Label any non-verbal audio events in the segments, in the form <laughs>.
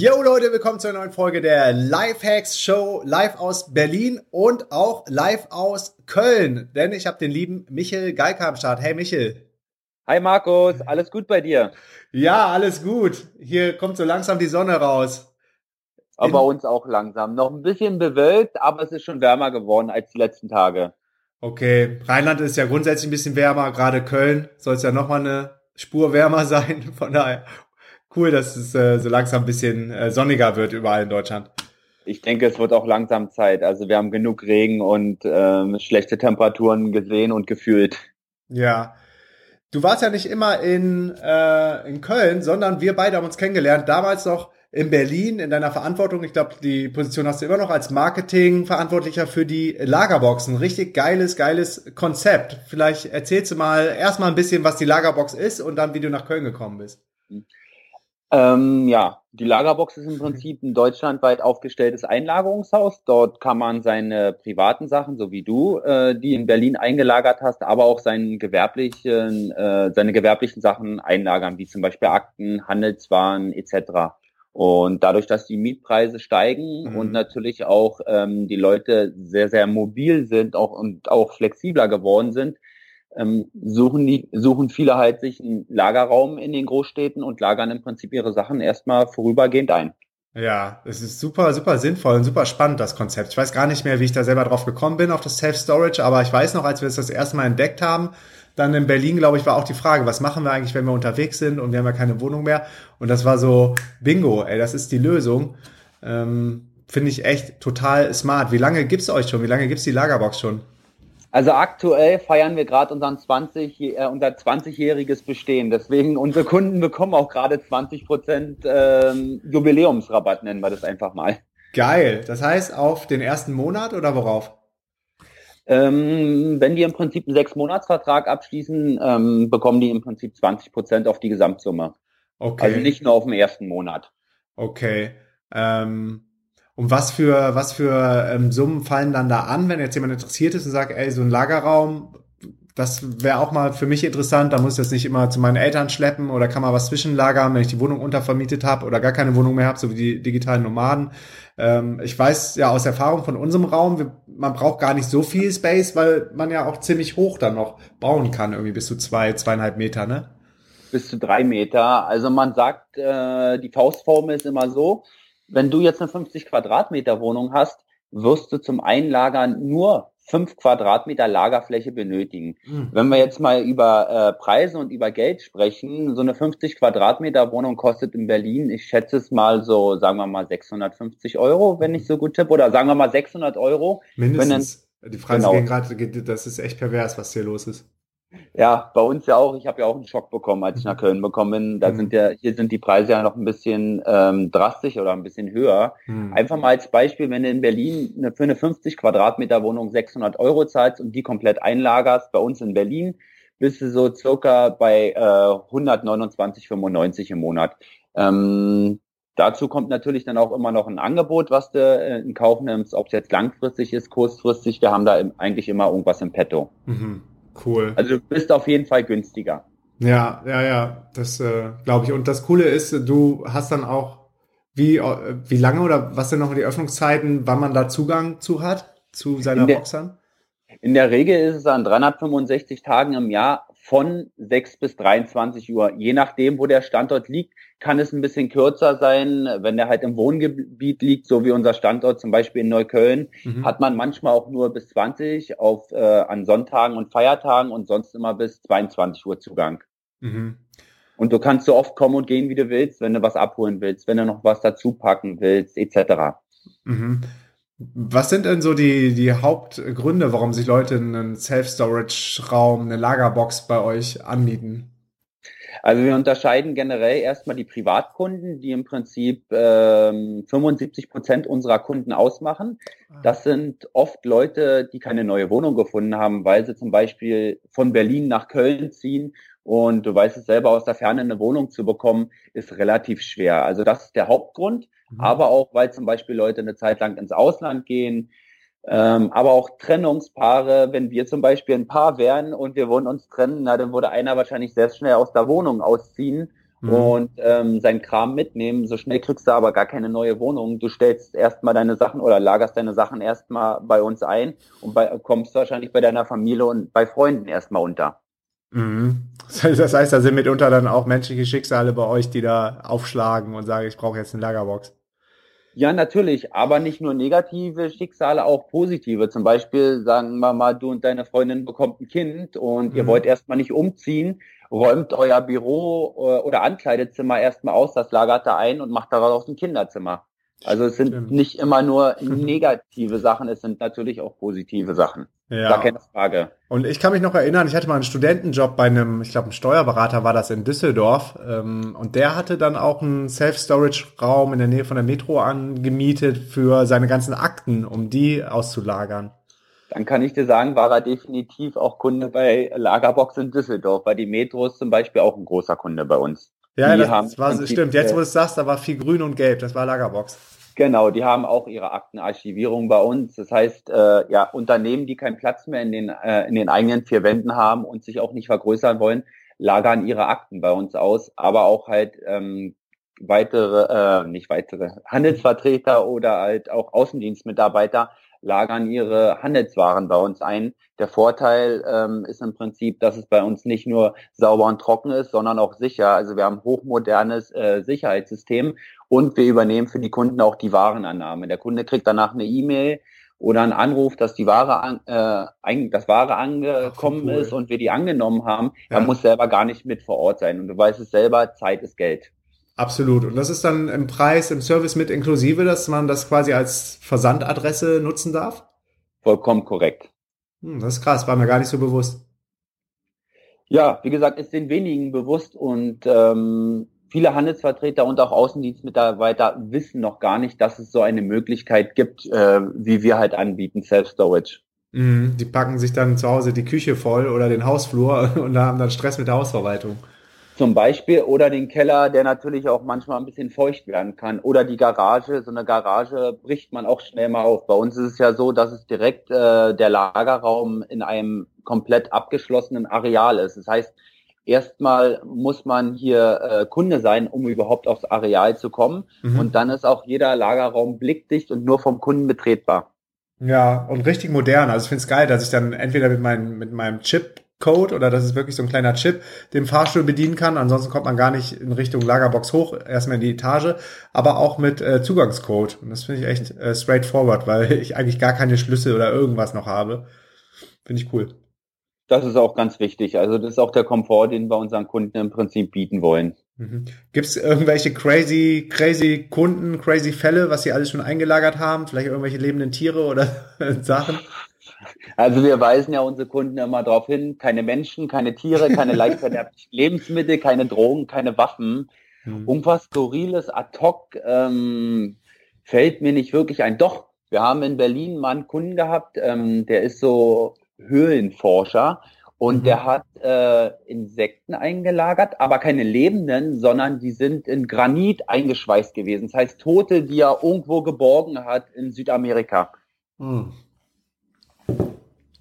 Yo Leute, willkommen zu einer neuen Folge der Lifehacks Show, live aus Berlin und auch live aus Köln, denn ich habe den lieben Michel Geika am Start. Hey Michel. Hi Markus, alles gut bei dir? Ja, alles gut. Hier kommt so langsam die Sonne raus. Aber bei uns auch langsam. Noch ein bisschen bewölkt, aber es ist schon wärmer geworden als die letzten Tage. Okay, Rheinland ist ja grundsätzlich ein bisschen wärmer, gerade Köln soll es ja nochmal eine Spur wärmer <laughs> sein. Von daher cool, dass es äh, so langsam ein bisschen äh, sonniger wird überall in Deutschland. Ich denke, es wird auch langsam Zeit. Also wir haben genug Regen und ähm, schlechte Temperaturen gesehen und gefühlt. Ja. Du warst ja nicht immer in, äh, in Köln, sondern wir beide haben uns kennengelernt. Damals noch in Berlin in deiner Verantwortung. Ich glaube, die Position hast du immer noch als Marketing-Verantwortlicher für die Lagerboxen. Richtig geiles, geiles Konzept. Vielleicht erzählst du mal erstmal ein bisschen, was die Lagerbox ist und dann, wie du nach Köln gekommen bist. Ähm, ja, die Lagerbox ist im Prinzip ein deutschlandweit aufgestelltes Einlagerungshaus. Dort kann man seine privaten Sachen, so wie du, äh, die in Berlin eingelagert hast, aber auch seinen gewerblichen, äh, seine gewerblichen Sachen einlagern, wie zum Beispiel Akten, Handelswaren etc. Und dadurch, dass die Mietpreise steigen mhm. und natürlich auch ähm, die Leute sehr, sehr mobil sind auch, und auch flexibler geworden sind, ähm, suchen, die, suchen viele halt sich einen Lagerraum in den Großstädten und lagern im Prinzip ihre Sachen erstmal vorübergehend ein. Ja, es ist super, super sinnvoll und super spannend, das Konzept. Ich weiß gar nicht mehr, wie ich da selber drauf gekommen bin, auf das Self-Storage, aber ich weiß noch, als wir es das erste Mal entdeckt haben, dann in Berlin, glaube ich, war auch die Frage, was machen wir eigentlich, wenn wir unterwegs sind und wir haben ja keine Wohnung mehr? Und das war so, bingo, ey, das ist die Lösung. Ähm, Finde ich echt total smart. Wie lange gibt's euch schon? Wie lange gibt's die Lagerbox schon? Also aktuell feiern wir gerade unseren 20, äh, unser 20-jähriges Bestehen. Deswegen unsere Kunden bekommen auch gerade 20 Prozent ähm, Jubiläumsrabatt, nennen wir das einfach mal. Geil. Das heißt auf den ersten Monat oder worauf? Ähm, wenn die im Prinzip einen Sechs-Monats-Vertrag abschließen, ähm, bekommen die im Prinzip 20 Prozent auf die Gesamtsumme. Okay. Also nicht nur auf den ersten Monat. Okay. Ähm, und was für, was für ähm, Summen fallen dann da an, wenn jetzt jemand interessiert ist und sagt, ey, so ein Lagerraum, das wäre auch mal für mich interessant, da muss ich das nicht immer zu meinen Eltern schleppen oder kann man was zwischenlagern, wenn ich die Wohnung untervermietet habe oder gar keine Wohnung mehr habe, so wie die digitalen Nomaden. Ähm, ich weiß ja aus Erfahrung von unserem Raum, wir, man braucht gar nicht so viel Space, weil man ja auch ziemlich hoch dann noch bauen kann, irgendwie bis zu zwei, zweieinhalb Meter, ne? Bis zu drei Meter. Also man sagt, äh, die Faustformel ist immer so, wenn du jetzt eine 50 Quadratmeter Wohnung hast, wirst du zum Einlagern nur fünf Quadratmeter Lagerfläche benötigen. Mhm. Wenn wir jetzt mal über äh, Preise und über Geld sprechen, so eine 50 Quadratmeter Wohnung kostet in Berlin, ich schätze es mal so, sagen wir mal 650 Euro, wenn ich so gut tippe, oder sagen wir mal 600 Euro. Mindestens. Dann, Die Preise genau. gehen gerade, das ist echt pervers, was hier los ist. Ja, bei uns ja auch. Ich habe ja auch einen Schock bekommen, als ich nach Köln gekommen bin. Da mhm. sind ja, hier sind die Preise ja noch ein bisschen ähm, drastisch oder ein bisschen höher. Mhm. Einfach mal als Beispiel, wenn du in Berlin eine, für eine 50 Quadratmeter Wohnung 600 Euro zahlst und die komplett einlagerst, bei uns in Berlin bist du so circa bei äh, 129,95 im Monat. Ähm, dazu kommt natürlich dann auch immer noch ein Angebot, was du äh, in Kauf nimmst, ob es jetzt langfristig ist, kurzfristig. Wir haben da eigentlich immer irgendwas im Petto. Mhm. Cool. Also du bist auf jeden Fall günstiger. Ja, ja, ja, das äh, glaube ich. Und das Coole ist, du hast dann auch, wie, wie lange oder was sind noch die Öffnungszeiten, wann man da Zugang zu hat, zu seiner in der, Boxern? In der Regel ist es an 365 Tagen im Jahr von 6 bis 23 Uhr. Je nachdem, wo der Standort liegt, kann es ein bisschen kürzer sein. Wenn der halt im Wohngebiet liegt, so wie unser Standort zum Beispiel in Neukölln, mhm. hat man manchmal auch nur bis 20 auf, äh, an Sonntagen und Feiertagen und sonst immer bis 22 Uhr Zugang. Mhm. Und du kannst so oft kommen und gehen, wie du willst, wenn du was abholen willst, wenn du noch was dazu packen willst, etc. Mhm. Was sind denn so die, die Hauptgründe, warum sich Leute einen Self-Storage-Raum, eine Lagerbox bei euch anbieten? Also wir unterscheiden generell erstmal die Privatkunden, die im Prinzip ähm, 75 Prozent unserer Kunden ausmachen. Ah. Das sind oft Leute, die keine neue Wohnung gefunden haben, weil sie zum Beispiel von Berlin nach Köln ziehen und du weißt es selber, aus der Ferne eine Wohnung zu bekommen, ist relativ schwer. Also das ist der Hauptgrund. Mhm. Aber auch, weil zum Beispiel Leute eine Zeit lang ins Ausland gehen, ähm, aber auch Trennungspaare, wenn wir zum Beispiel ein Paar wären und wir wollen uns trennen, na, dann würde einer wahrscheinlich sehr schnell aus der Wohnung ausziehen mhm. und ähm, seinen Kram mitnehmen. So schnell kriegst du aber gar keine neue Wohnung. Du stellst erstmal deine Sachen oder lagerst deine Sachen erstmal bei uns ein und bei, kommst wahrscheinlich bei deiner Familie und bei Freunden erstmal unter. Mhm. Das heißt, da sind mitunter dann auch menschliche Schicksale bei euch, die da aufschlagen und sagen, ich brauche jetzt eine Lagerbox. Ja, natürlich, aber nicht nur negative Schicksale, auch positive. Zum Beispiel sagen wir mal, du und deine Freundin bekommt ein Kind und mhm. ihr wollt erstmal nicht umziehen, räumt euer Büro äh, oder Ankleidezimmer erstmal aus, das lagert da ein und macht daraus ein Kinderzimmer. Also es sind Stimmt. nicht immer nur negative Sachen, es sind natürlich auch positive Sachen. Ja. Gar keine Frage. Und ich kann mich noch erinnern, ich hatte mal einen Studentenjob bei einem, ich glaube, ein Steuerberater war das in Düsseldorf. Ähm, und der hatte dann auch einen Self-Storage-Raum in der Nähe von der Metro angemietet für seine ganzen Akten, um die auszulagern. Dann kann ich dir sagen, war er definitiv auch Kunde bei Lagerbox in Düsseldorf, weil die Metro ist zum Beispiel auch ein großer Kunde bei uns. Ja, das, das war, stimmt. Jetzt, wo du es sagst, da war viel grün und gelb. Das war Lagerbox. Genau, die haben auch ihre Aktenarchivierung bei uns. Das heißt, äh, ja, Unternehmen, die keinen Platz mehr in den, äh, in den eigenen vier Wänden haben und sich auch nicht vergrößern wollen, lagern ihre Akten bei uns aus, aber auch halt ähm, weitere, äh, nicht weitere, Handelsvertreter oder halt auch Außendienstmitarbeiter lagern ihre Handelswaren bei uns ein. Der Vorteil ähm, ist im Prinzip, dass es bei uns nicht nur sauber und trocken ist, sondern auch sicher. Also wir haben hochmodernes äh, Sicherheitssystem und wir übernehmen für die Kunden auch die Warenannahme. Der Kunde kriegt danach eine E-Mail oder einen Anruf, dass die Ware an, äh, das Ware angekommen cool. ist und wir die angenommen haben. Ja. Er muss selber gar nicht mit vor Ort sein. Und du weißt es selber, Zeit ist Geld. Absolut. Und das ist dann im Preis, im Service mit inklusive, dass man das quasi als Versandadresse nutzen darf? Vollkommen korrekt. Hm, das ist krass, war mir gar nicht so bewusst. Ja, wie gesagt, ist den wenigen bewusst und ähm, viele Handelsvertreter und auch Außendienstmitarbeiter wissen noch gar nicht, dass es so eine Möglichkeit gibt, äh, wie wir halt anbieten, Self-Storage. Mhm, die packen sich dann zu Hause die Küche voll oder den Hausflur <laughs> und haben dann Stress mit der Hausverwaltung. Zum Beispiel oder den Keller, der natürlich auch manchmal ein bisschen feucht werden kann. Oder die Garage. So eine Garage bricht man auch schnell mal auf. Bei uns ist es ja so, dass es direkt äh, der Lagerraum in einem komplett abgeschlossenen Areal ist. Das heißt, erstmal muss man hier äh, Kunde sein, um überhaupt aufs Areal zu kommen. Mhm. Und dann ist auch jeder Lagerraum blickdicht und nur vom Kunden betretbar. Ja, und richtig modern. Also ich finde es geil, dass ich dann entweder mit, mein, mit meinem Chip Code oder das ist wirklich so ein kleiner Chip, den Fahrstuhl bedienen kann. Ansonsten kommt man gar nicht in Richtung Lagerbox hoch, erstmal in die Etage, aber auch mit äh, Zugangscode. Und das finde ich echt äh, straightforward, weil <laughs> ich eigentlich gar keine Schlüssel oder irgendwas noch habe. Finde ich cool. Das ist auch ganz wichtig. Also das ist auch der Komfort, den wir unseren Kunden im Prinzip bieten wollen. Mhm. Gibt es irgendwelche crazy, crazy Kunden, crazy Fälle, was sie alles schon eingelagert haben? Vielleicht irgendwelche lebenden Tiere oder <laughs> Sachen? Also wir weisen ja unsere Kunden immer darauf hin, keine Menschen, keine Tiere, keine <laughs> leichtverderblichen Lebensmittel, keine Drogen, keine Waffen. Mhm. Um was Skurriles ad hoc ähm, fällt mir nicht wirklich ein. Doch, wir haben in Berlin mal einen Kunden gehabt, ähm, der ist so Höhlenforscher und mhm. der hat äh, Insekten eingelagert, aber keine lebenden, sondern die sind in Granit eingeschweißt gewesen. Das heißt Tote, die er irgendwo geborgen hat in Südamerika. Mhm.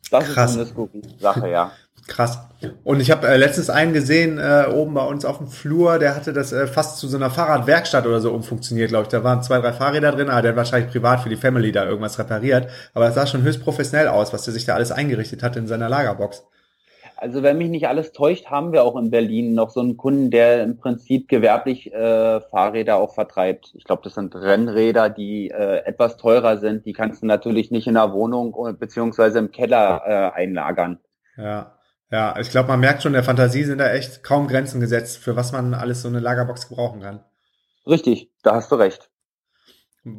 Das Krass. ist eine skurrile Sache, ja. Krass. Und ich habe äh, letztens einen gesehen, äh, oben bei uns auf dem Flur, der hatte das äh, fast zu so einer Fahrradwerkstatt oder so umfunktioniert, glaube ich. Da waren zwei, drei Fahrräder drin, aber der hat wahrscheinlich privat für die Family da irgendwas repariert. Aber es sah schon höchst professionell aus, was der sich da alles eingerichtet hat in seiner Lagerbox. Also wenn mich nicht alles täuscht, haben wir auch in Berlin noch so einen Kunden, der im Prinzip gewerblich äh, Fahrräder auch vertreibt. Ich glaube, das sind Rennräder, die äh, etwas teurer sind. Die kannst du natürlich nicht in der Wohnung beziehungsweise im Keller äh, einlagern. Ja, ja. Ich glaube, man merkt schon, der Fantasie sind da echt kaum Grenzen gesetzt, für was man alles so eine Lagerbox gebrauchen kann. Richtig, da hast du recht.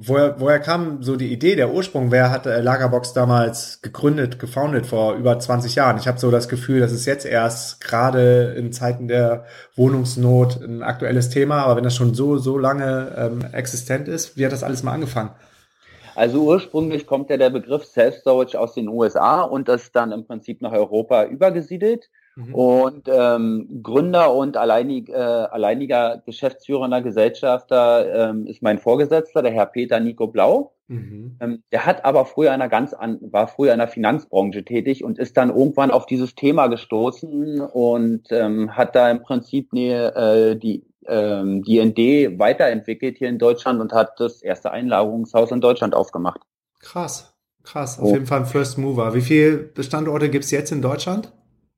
Woher, woher kam so die Idee, der Ursprung? Wer hat äh, Lagerbox damals gegründet, gefoundet vor über 20 Jahren? Ich habe so das Gefühl, das ist jetzt erst gerade in Zeiten der Wohnungsnot ein aktuelles Thema, aber wenn das schon so, so lange ähm, existent ist, wie hat das alles mal angefangen? Also ursprünglich kommt ja der Begriff Self-Storage aus den USA und das dann im Prinzip nach Europa übergesiedelt. Mhm. Und ähm, Gründer und alleinig, äh, alleiniger geschäftsführender Gesellschafter ähm, ist mein Vorgesetzter, der Herr Peter Nico Blau. Mhm. Ähm, der hat aber früher einer ganz an, war früher in der Finanzbranche tätig und ist dann irgendwann auf dieses Thema gestoßen und ähm, hat da im Prinzip ne, äh, die ähm, die ND weiterentwickelt hier in Deutschland und hat das erste Einlagerungshaus in Deutschland aufgemacht. Krass, krass. Auf oh. jeden Fall ein First Mover. Wie viele Standorte gibt's jetzt in Deutschland?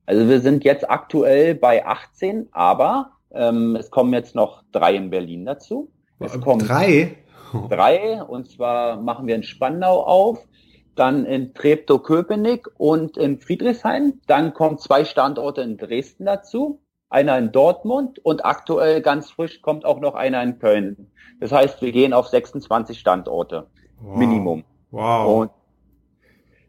Also wir sind jetzt aktuell bei 18, aber ähm, es kommen jetzt noch drei in Berlin dazu. Es kommen drei? <laughs> Drei, und zwar machen wir in Spandau auf, dann in Treptow-Köpenick und in Friedrichshain. Dann kommen zwei Standorte in Dresden dazu, einer in Dortmund und aktuell ganz frisch kommt auch noch einer in Köln. Das heißt, wir gehen auf 26 Standorte wow. Minimum. Wow. Und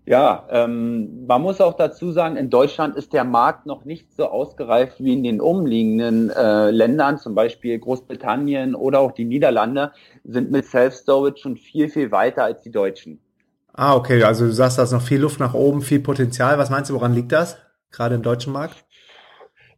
ja, ähm, man muss auch dazu sagen, in Deutschland ist der Markt noch nicht so ausgereift wie in den umliegenden äh, Ländern, zum Beispiel Großbritannien oder auch die Niederlande, sind mit Self-Storage schon viel, viel weiter als die Deutschen. Ah, okay, also du sagst, da ist noch viel Luft nach oben, viel Potenzial. Was meinst du, woran liegt das? Gerade im deutschen Markt?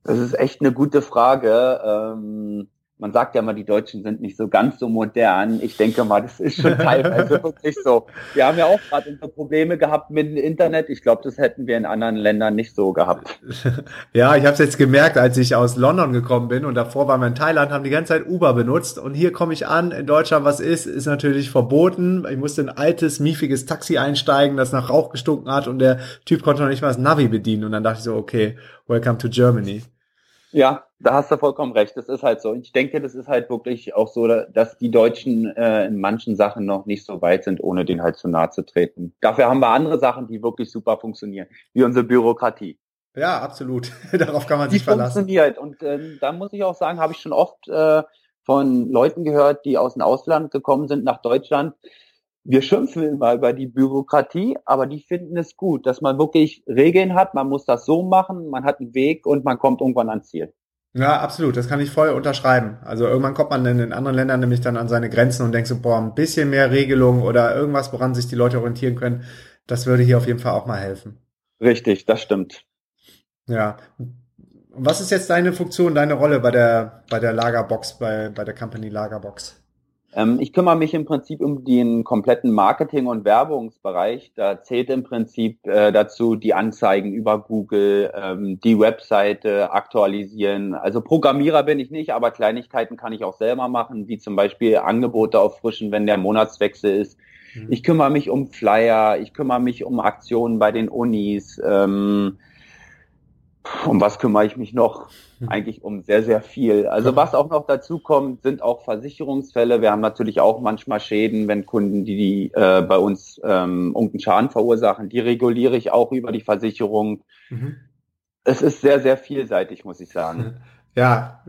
Das ist echt eine gute Frage. Ähm, man sagt ja mal, die Deutschen sind nicht so ganz so modern. Ich denke mal, das ist schon teilweise <laughs> wirklich so. Wir haben ja auch gerade unsere Probleme gehabt mit dem Internet. Ich glaube, das hätten wir in anderen Ländern nicht so gehabt. <laughs> Ja, ich habe es jetzt gemerkt, als ich aus London gekommen bin und davor waren wir in Thailand, haben die ganze Zeit Uber benutzt und hier komme ich an, in Deutschland, was ist, ist natürlich verboten. Ich musste ein altes, miefiges Taxi einsteigen, das nach Rauch gestunken hat und der Typ konnte noch nicht mal das Navi bedienen und dann dachte ich so, okay, welcome to Germany. Ja, da hast du vollkommen recht. Das ist halt so. Ich denke, das ist halt wirklich auch so, dass die Deutschen äh, in manchen Sachen noch nicht so weit sind, ohne den halt zu nahe zu treten. Dafür haben wir andere Sachen, die wirklich super funktionieren, wie unsere Bürokratie. Ja, absolut. <laughs> Darauf kann man die sich verlassen. funktioniert. Und äh, da muss ich auch sagen, habe ich schon oft äh, von Leuten gehört, die aus dem Ausland gekommen sind nach Deutschland. Wir schimpfen immer über die Bürokratie, aber die finden es gut, dass man wirklich Regeln hat. Man muss das so machen, man hat einen Weg und man kommt irgendwann ans Ziel. Ja, absolut. Das kann ich voll unterschreiben. Also irgendwann kommt man in den anderen Ländern nämlich dann an seine Grenzen und denkt so, boah, ein bisschen mehr Regelung oder irgendwas, woran sich die Leute orientieren können. Das würde hier auf jeden Fall auch mal helfen. Richtig, das stimmt. Ja. Was ist jetzt deine Funktion, deine Rolle bei der, bei der Lagerbox, bei, bei der Company Lagerbox? Ähm, ich kümmere mich im Prinzip um den kompletten Marketing- und Werbungsbereich. Da zählt im Prinzip äh, dazu die Anzeigen über Google, ähm, die Webseite aktualisieren. Also Programmierer bin ich nicht, aber Kleinigkeiten kann ich auch selber machen, wie zum Beispiel Angebote auffrischen, wenn der Monatswechsel ist. Mhm. Ich kümmere mich um Flyer, ich kümmere mich um Aktionen bei den Unis. Ähm, um was kümmere ich mich noch? Hm. Eigentlich um sehr, sehr viel. Also was auch noch dazu kommt, sind auch Versicherungsfälle. Wir haben natürlich auch manchmal Schäden, wenn Kunden, die, die äh, bei uns ähm, irgendeinen Schaden verursachen, die reguliere ich auch über die Versicherung. Mhm. Es ist sehr, sehr vielseitig, muss ich sagen. <laughs> Ja,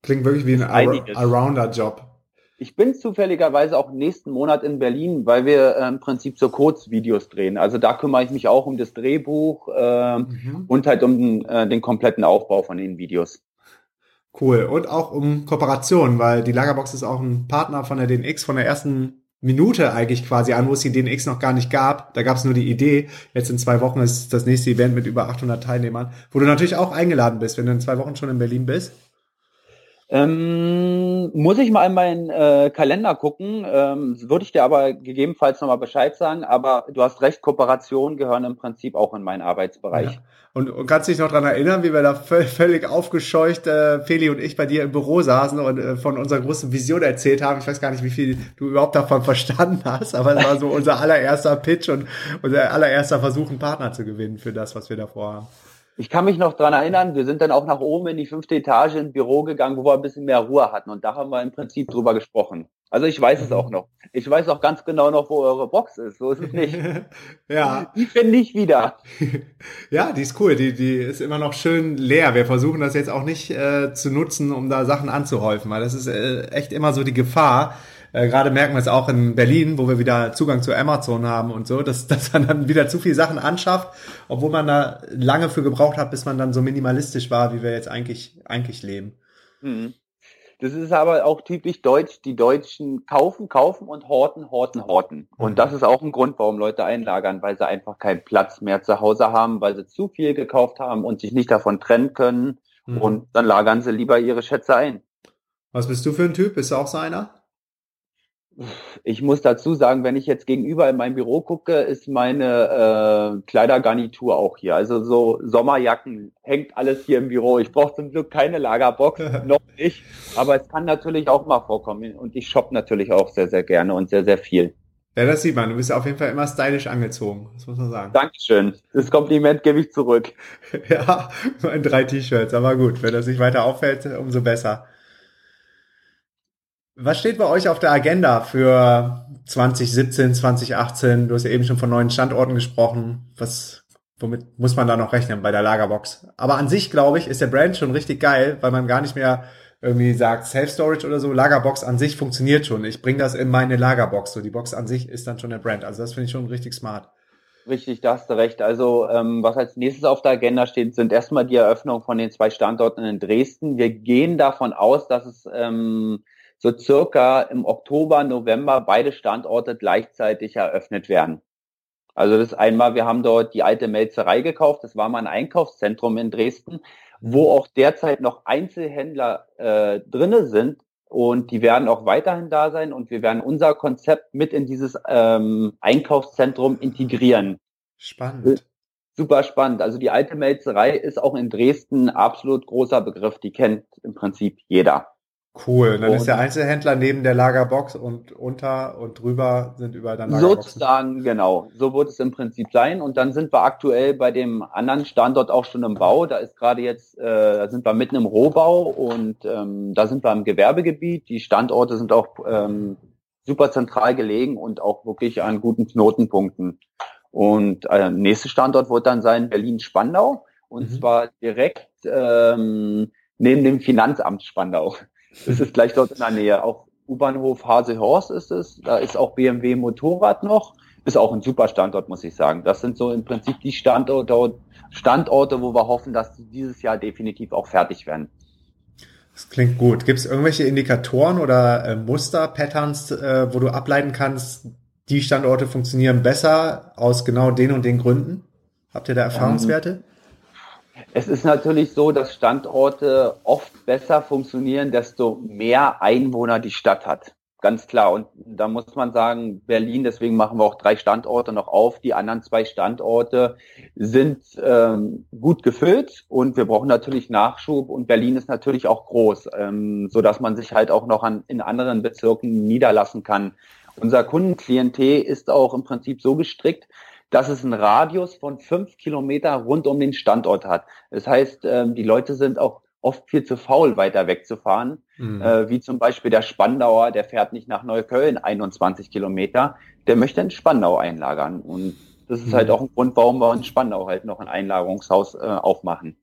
klingt wirklich wie ein Allrounder-Job. Ich bin zufälligerweise auch nächsten Monat in Berlin, weil wir äh, im Prinzip so Kurzvideos drehen. Also da kümmere ich mich auch um das Drehbuch äh, mhm. und halt um äh, den kompletten Aufbau von den Videos. Cool. Und auch um Kooperation, weil die Lagerbox ist auch ein Partner von der DNX von der ersten Minute eigentlich quasi an, wo es die DNX noch gar nicht gab. Da gab es nur die Idee. Jetzt in zwei Wochen ist das nächste Event mit über 800 Teilnehmern, wo du natürlich auch eingeladen bist, wenn du in zwei Wochen schon in Berlin bist. Ähm, muss ich mal in meinen äh, Kalender gucken, ähm, würde ich dir aber gegebenenfalls nochmal Bescheid sagen, aber du hast recht, Kooperationen gehören im Prinzip auch in meinen Arbeitsbereich. Ja. Und, und kannst dich noch dran erinnern, wie wir da völlig aufgescheucht, äh, Feli und ich bei dir im Büro saßen und äh, von unserer großen Vision erzählt haben. Ich weiß gar nicht, wie viel du überhaupt davon <laughs> verstanden hast, aber es war so unser allererster Pitch und unser allererster Versuch, einen Partner zu gewinnen für das, was wir davor haben. Ich kann mich noch dran erinnern, wir sind dann auch nach oben in die fünfte Etage ins Büro gegangen, wo wir ein bisschen mehr Ruhe hatten. Und da haben wir im Prinzip drüber gesprochen. Also ich weiß es auch noch. Ich weiß auch ganz genau noch, wo eure Box ist. So ist es nicht. <laughs> ja. Die finde ich wieder. <laughs> ja, die ist cool. Die, die ist immer noch schön leer. Wir versuchen das jetzt auch nicht äh, zu nutzen, um da Sachen anzuhäufen, weil das ist äh, echt immer so die Gefahr. Äh, Gerade merken wir es auch in Berlin, wo wir wieder Zugang zu Amazon haben und so, dass, <laughs> dass man dann wieder zu viele Sachen anschafft, obwohl man da lange für gebraucht hat, bis man dann so minimalistisch war, wie wir jetzt eigentlich, eigentlich leben. Mhm. Das ist aber auch typisch deutsch. Die Deutschen kaufen, kaufen und horten, horten, horten. Und mhm. das ist auch ein Grund, warum Leute einlagern, weil sie einfach keinen Platz mehr zu Hause haben, weil sie zu viel gekauft haben und sich nicht davon trennen können. Mhm. Und dann lagern sie lieber ihre Schätze ein. Was bist du für ein Typ? Bist du auch so einer? Ich muss dazu sagen, wenn ich jetzt gegenüber in mein Büro gucke, ist meine äh, Kleidergarnitur auch hier. Also so Sommerjacken hängt alles hier im Büro. Ich brauche zum Glück keine Lagerbox, <laughs> noch nicht. Aber es kann natürlich auch mal vorkommen. Und ich shoppe natürlich auch sehr, sehr gerne und sehr, sehr viel. Ja, das sieht man. Du bist auf jeden Fall immer stylisch angezogen. Das muss man sagen. Dankeschön. Das Kompliment gebe ich zurück. <laughs> ja, in drei T-Shirts. Aber gut, wenn das nicht weiter auffällt, umso besser. Was steht bei euch auf der Agenda für 2017, 2018? Du hast ja eben schon von neuen Standorten gesprochen. Was, womit muss man da noch rechnen bei der Lagerbox? Aber an sich, glaube ich, ist der Brand schon richtig geil, weil man gar nicht mehr irgendwie sagt Self-Storage oder so. Lagerbox an sich funktioniert schon. Ich bringe das in meine Lagerbox. So, die Box an sich ist dann schon der Brand. Also das finde ich schon richtig smart. Richtig, da hast du recht. Also ähm, was als nächstes auf der Agenda steht, sind erstmal die Eröffnung von den zwei Standorten in Dresden. Wir gehen davon aus, dass es ähm, so circa im Oktober, November beide Standorte gleichzeitig eröffnet werden. Also das ist einmal, wir haben dort die alte Melzerei gekauft, das war mal ein Einkaufszentrum in Dresden, wo auch derzeit noch Einzelhändler äh, drinne sind und die werden auch weiterhin da sein und wir werden unser Konzept mit in dieses ähm, Einkaufszentrum integrieren. Spannend. Super spannend. Also die alte Melzerei ist auch in Dresden ein absolut großer Begriff. Die kennt im Prinzip jeder. Cool, dann und ist der Einzelhändler neben der Lagerbox und unter und drüber sind überall dann Lagerboxen. Sozusagen, genau. So wird es im Prinzip sein. Und dann sind wir aktuell bei dem anderen Standort auch schon im Bau. Da ist gerade jetzt, äh, da sind wir mitten im Rohbau und ähm, da sind wir im Gewerbegebiet. Die Standorte sind auch ähm, super zentral gelegen und auch wirklich an guten Knotenpunkten. Und äh, nächster Standort wird dann sein Berlin-Spandau und mhm. zwar direkt ähm, neben dem Finanzamt Spandau. Es ist gleich dort in der Nähe. Auch U-Bahnhof Hasehorst ist es. Da ist auch BMW Motorrad noch. Ist auch ein super Standort, muss ich sagen. Das sind so im Prinzip die Standorte, Standorte, wo wir hoffen, dass die dieses Jahr definitiv auch fertig werden. Das klingt gut. Gibt es irgendwelche Indikatoren oder äh, Muster, Patterns, äh, wo du ableiten kannst, die Standorte funktionieren besser aus genau den und den Gründen? Habt ihr da Erfahrungswerte? Ähm, es ist natürlich so, dass Standorte oft besser funktionieren, desto mehr Einwohner die Stadt hat. Ganz klar. Und da muss man sagen, Berlin, deswegen machen wir auch drei Standorte noch auf. Die anderen zwei Standorte sind ähm, gut gefüllt und wir brauchen natürlich Nachschub und Berlin ist natürlich auch groß, ähm, so dass man sich halt auch noch an, in anderen Bezirken niederlassen kann. Unser Kundenklientel ist auch im Prinzip so gestrickt, dass es einen Radius von fünf Kilometer rund um den Standort hat. Das heißt, ähm, die Leute sind auch oft viel zu faul, weiter wegzufahren, mhm. äh, wie zum Beispiel der Spandauer, der fährt nicht nach Neukölln 21 Kilometer, der möchte in Spandau einlagern. Und das ist halt mhm. halt auch ein Grund, warum wir in Spandau halt noch ein Einlagerungshaus äh, aufmachen.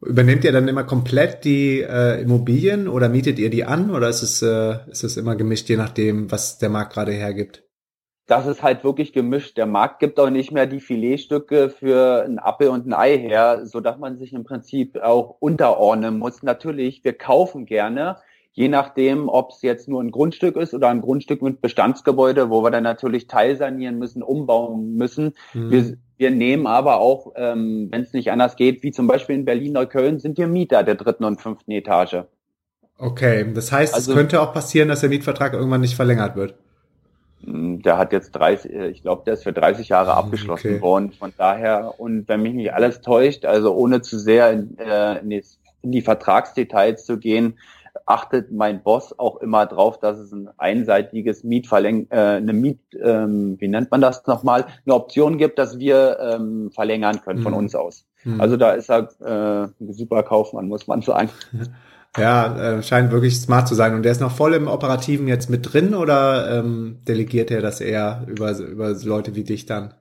Übernehmt ihr dann immer komplett die äh, Immobilien oder mietet ihr die an oder ist es, äh, ist es immer gemischt, je nachdem, was der Markt gerade hergibt? Das ist halt wirklich gemischt. Der Markt gibt auch nicht mehr die Filetstücke für ein Apfel und ein Ei her, so dass man sich im Prinzip auch unterordnen muss. Natürlich, wir kaufen gerne, je nachdem, ob es jetzt nur ein Grundstück ist oder ein Grundstück mit Bestandsgebäude, wo wir dann natürlich teilsanieren müssen, umbauen müssen. Mhm. Wir, wir nehmen aber auch, ähm, wenn es nicht anders geht, wie zum Beispiel in Berlin-Neukölln, sind wir Mieter der dritten und fünften Etage. Okay, das heißt, also, es könnte auch passieren, dass der Mietvertrag irgendwann nicht verlängert wird. Der hat jetzt 30, äh, ich glaube, der ist für 30 Jahre hm, abgeschlossen okay. worden. Von daher, und wenn mich nicht alles täuscht, also ohne zu sehr in, äh, in, die, in die Vertragsdetails zu gehen, achtet mein Boss auch immer drauf, dass es ein einseitiges Mietverläng äh, eine Miet, ähm, wie nennt man das nochmal, eine Option gibt, dass wir ähm, verlängern können von Mhm. uns aus. Hm. Also da ist er äh, ein super Kaufmann, muss man sagen. <laughs> Ja, äh, scheint wirklich smart zu sein. Und der ist noch voll im Operativen jetzt mit drin oder ähm, delegiert er das eher über, über Leute wie dich dann?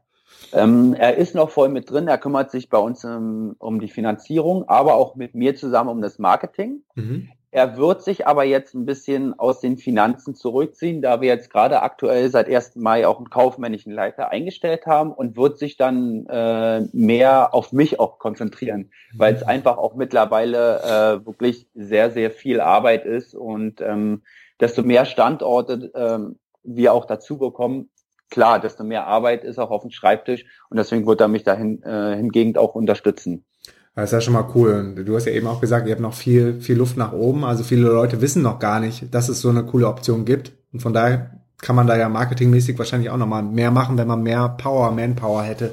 Ähm, er ist noch voll mit drin, er kümmert sich bei uns ähm, um die Finanzierung, aber auch mit mir zusammen um das Marketing. Mhm. Er wird sich aber jetzt ein bisschen aus den Finanzen zurückziehen, da wir jetzt gerade aktuell seit 1. Mai auch einen kaufmännischen Leiter eingestellt haben und wird sich dann äh, mehr auf mich auch konzentrieren, weil es einfach auch mittlerweile äh, wirklich sehr, sehr viel Arbeit ist und ähm, desto mehr Standorte ähm, wir auch dazu bekommen, klar, desto mehr Arbeit ist auch auf dem Schreibtisch und deswegen wird er mich dahin äh, hingegen auch unterstützen. Das ist ja schon mal cool. Und du hast ja eben auch gesagt, ihr habt noch viel, viel Luft nach oben. Also viele Leute wissen noch gar nicht, dass es so eine coole Option gibt. Und von daher kann man da ja marketingmäßig wahrscheinlich auch noch mal mehr machen, wenn man mehr Power, Manpower hätte.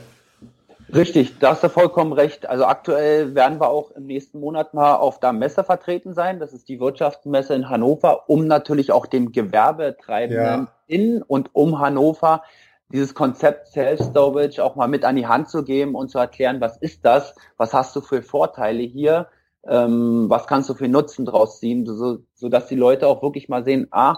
Richtig, da hast du vollkommen recht. Also aktuell werden wir auch im nächsten Monat mal auf der Messe vertreten sein. Das ist die Wirtschaftsmesse in Hannover, um natürlich auch dem Gewerbetreibenden Ja. in und um Hannover dieses Konzept Self-Storage auch mal mit an die Hand zu geben und zu erklären, was ist das, was hast du für Vorteile hier, ähm, was kannst du für Nutzen draus ziehen, so, so dass die Leute auch wirklich mal sehen, ah,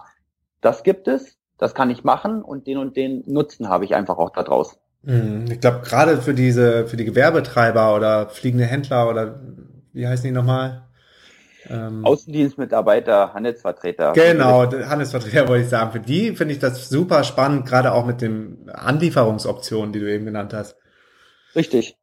das gibt es, das kann ich machen und den und den Nutzen habe ich einfach auch da draus. Mhm. Ich glaube, gerade für diese, für die Gewerbetreiber oder fliegende Händler oder wie heißen die nochmal? Ähm, Außendienstmitarbeiter, Handelsvertreter. Genau, Handelsvertreter wollte ich sagen. Für die finde ich das super spannend, gerade auch mit den Anlieferungsoptionen, die du eben genannt hast. Richtig,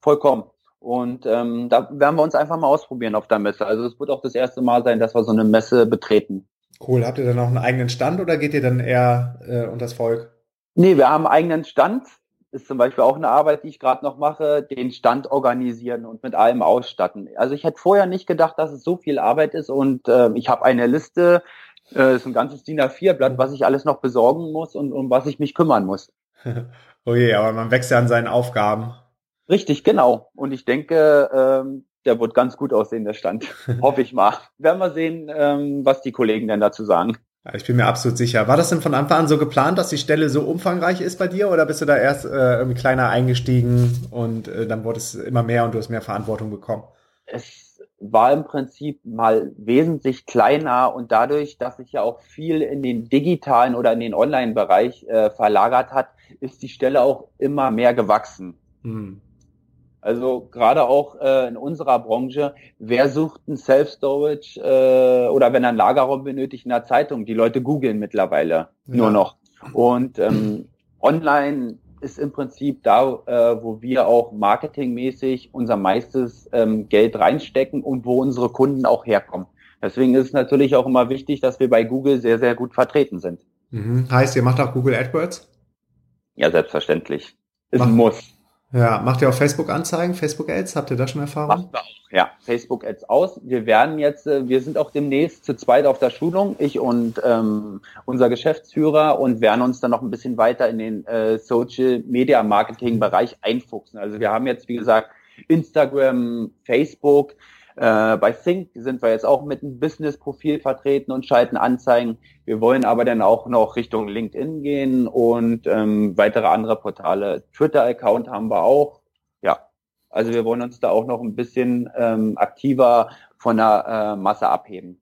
vollkommen. Und ähm, da werden wir uns einfach mal ausprobieren auf der Messe. Also es wird auch das erste Mal sein, dass wir so eine Messe betreten. Cool. Habt ihr dann noch einen eigenen Stand oder geht ihr dann eher äh, unter das Volk? Nee, wir haben einen eigenen Stand. Ist zum Beispiel auch eine Arbeit, die ich gerade noch mache, den Stand organisieren und mit allem ausstatten. Also ich hätte vorher nicht gedacht, dass es so viel Arbeit ist und äh, ich habe eine Liste, äh, ist ein ganzes DIN A4-Blatt, was ich alles noch besorgen muss und um was ich mich kümmern muss. <laughs> oh je, aber man wächst ja an seinen Aufgaben. Richtig, genau. Und ich denke, ähm, der wird ganz gut aussehen, der Stand. <laughs> Hoffe ich mal. Werden wir sehen, ähm, was die Kollegen denn dazu sagen. Ich bin mir absolut sicher. War das denn von Anfang an so geplant, dass die Stelle so umfangreich ist bei dir oder bist du da erst äh, irgendwie kleiner eingestiegen und äh, dann wurde es immer mehr und du hast mehr Verantwortung bekommen? Es war im Prinzip mal wesentlich kleiner und dadurch, dass sich ja auch viel in den digitalen oder in den Online-Bereich äh, verlagert hat, ist die Stelle auch immer mehr gewachsen. Hm. Also gerade auch äh, in unserer Branche, wer sucht ein Self-Storage äh, oder wenn er einen Lagerraum benötigt in der Zeitung? Die Leute googeln mittlerweile nur Ja. noch. Und ähm, online ist im Prinzip da, äh, wo wir auch marketingmäßig unser meistes ähm, Geld reinstecken und wo unsere Kunden auch herkommen. Deswegen ist es natürlich auch immer wichtig, dass wir bei Google sehr, sehr gut vertreten sind. Mhm. Heißt, ihr macht auch Google AdWords? Ja, selbstverständlich. Ein Muss. Ja, macht ihr auch Facebook-Anzeigen, Facebook-Ads? Habt ihr da schon Erfahrung? Machen wir auch, ja. Facebook Ads aus. Wir werden jetzt, äh, wir sind auch demnächst zu zweit auf der Schulung, ich und ähm, unser Geschäftsführer und werden uns dann noch ein bisschen weiter in den äh, Social Media Marketing Bereich einfuchsen. Also wir haben jetzt, wie gesagt, Instagram, Facebook, äh, bei Think sind wir jetzt auch mit einem Business-Profil vertreten und schalten Anzeigen. Wir wollen aber dann auch noch Richtung LinkedIn gehen und ähm, weitere andere Portale. Twitter-Account haben wir auch. Ja, also wir wollen uns da auch noch ein bisschen ähm, aktiver von der äh, Masse abheben.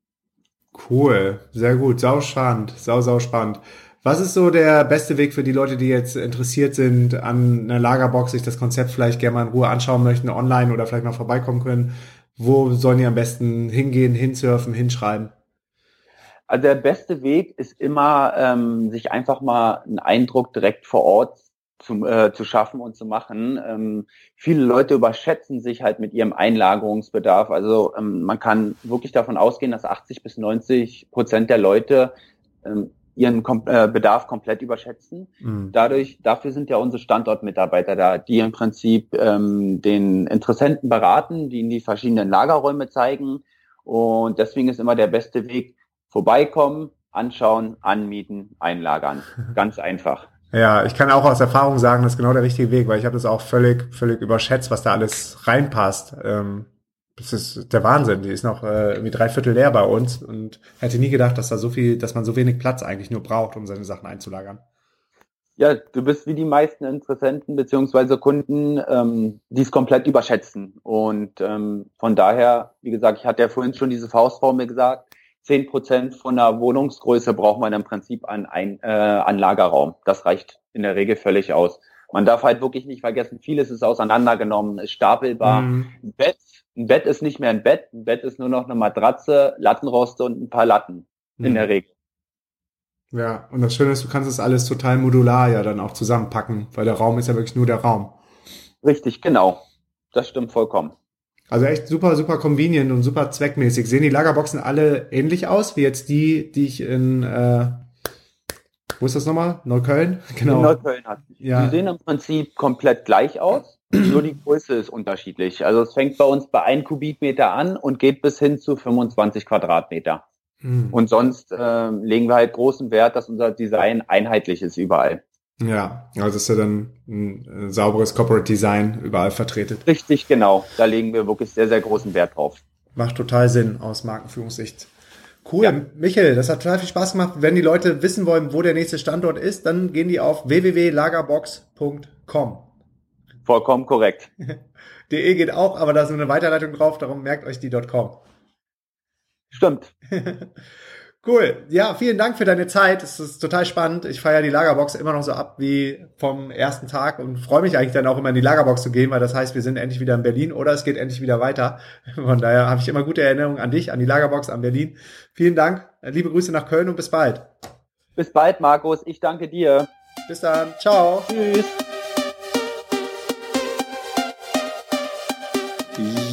Cool, sehr gut, sau spannend, sau, sau spannend. Was ist so der beste Weg für die Leute, die jetzt interessiert sind an einer Lagerbox, sich das Konzept vielleicht gerne mal in Ruhe anschauen möchten, online oder vielleicht mal vorbeikommen können? Wo sollen die am besten hingehen, hinsurfen, hinschreiben? Also der beste Weg ist immer, ähm, sich einfach mal einen Eindruck direkt vor Ort zu, äh, zu schaffen und zu machen. Ähm, viele Leute überschätzen sich halt mit ihrem Einlagerungsbedarf. Also ähm, man kann wirklich davon ausgehen, dass 80 bis 90 Prozent der Leute ähm, ihren Kom äh, Bedarf komplett überschätzen. Mhm. Dadurch, dafür sind ja unsere Standortmitarbeiter da, die im Prinzip ähm, den Interessenten beraten, die ihnen die verschiedenen Lagerräume zeigen. Und deswegen ist immer der beste Weg, vorbeikommen, anschauen, anmieten, einlagern. <laughs> Ganz einfach. Ja, ich kann auch aus Erfahrung sagen, das ist genau der richtige Weg, weil ich habe das auch völlig, völlig überschätzt, was da alles reinpasst. Ähm, das ist der Wahnsinn. Die ist noch äh, irgendwie drei Viertel leer bei uns und hätte nie gedacht, dass da so viel, dass man so wenig Platz eigentlich nur braucht, um seine Sachen einzulagern. Ja, du bist wie die meisten Interessenten beziehungsweise Kunden, ähm, die es komplett überschätzen. Und ähm, von daher, wie gesagt, ich hatte ja vorhin schon diese Faustformel gesagt, zehn Prozent von der Wohnungsgröße braucht man im Prinzip an, ein, äh, an Lagerraum. Das reicht in der Regel völlig aus. Man darf halt wirklich nicht vergessen, vieles ist auseinandergenommen, ist stapelbar. Mhm. Ein Bett, ein Bett ist nicht mehr ein Bett, ein Bett ist nur noch eine Matratze, Lattenroste und ein paar Latten mhm. in der Regel. Ja, und das Schöne ist, du kannst das alles total modular ja dann auch zusammenpacken, weil der Raum ist ja wirklich nur der Raum. Richtig, genau. Das stimmt vollkommen. Also echt super, super convenient und super zweckmäßig. Sehen die Lagerboxen alle ähnlich aus, wie jetzt die, die ich in, äh, wo ist das nochmal? Neukölln? <laughs> Genau. In Neukölln hat. Ja. Die sehen im Prinzip komplett gleich aus, nur die Größe ist unterschiedlich. Also es fängt bei uns bei 1 Kubikmeter an und geht bis hin zu 25 Quadratmeter. Mhm. Und sonst äh, legen wir halt großen Wert, dass unser Design einheitlich ist überall. Ja, also ist ja dann ein, ein sauberes Corporate Design überall vertreten. Richtig, genau. Da legen wir wirklich sehr, sehr großen Wert drauf. Macht total Sinn aus Markenführungssicht. Cool, ja. Michael, das hat total viel Spaß gemacht. Wenn die Leute wissen wollen, wo der nächste Standort ist, dann gehen die auf www.lagerbox.com. Vollkommen korrekt. <laughs> De geht auch, aber da ist eine Weiterleitung drauf, darum merkt euch die .com. Stimmt. <laughs> cool. Ja, vielen Dank für deine Zeit. Es ist total spannend. Ich feiere die Lagerbox immer noch so ab wie vom ersten Tag und freue mich eigentlich dann auch immer in die Lagerbox zu gehen, weil das heißt, wir sind endlich wieder in Berlin oder es geht endlich wieder weiter. <laughs> Von daher habe ich immer gute Erinnerungen an dich, an die Lagerbox, an Berlin. Vielen Dank. Liebe Grüße nach Köln und bis bald. Bis bald, Markus. Ich danke dir. Bis dann. Ciao. Tschüss.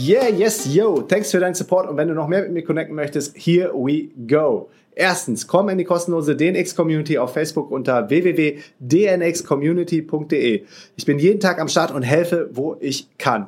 Yeah, yes, yo. Thanks für deinen Support und wenn du noch mehr mit mir connecten möchtest, here we go. Erstens, komm in die kostenlose DNX Community auf Facebook unter www.dnxcommunity.de. Ich bin jeden Tag am Start und helfe, wo ich kann.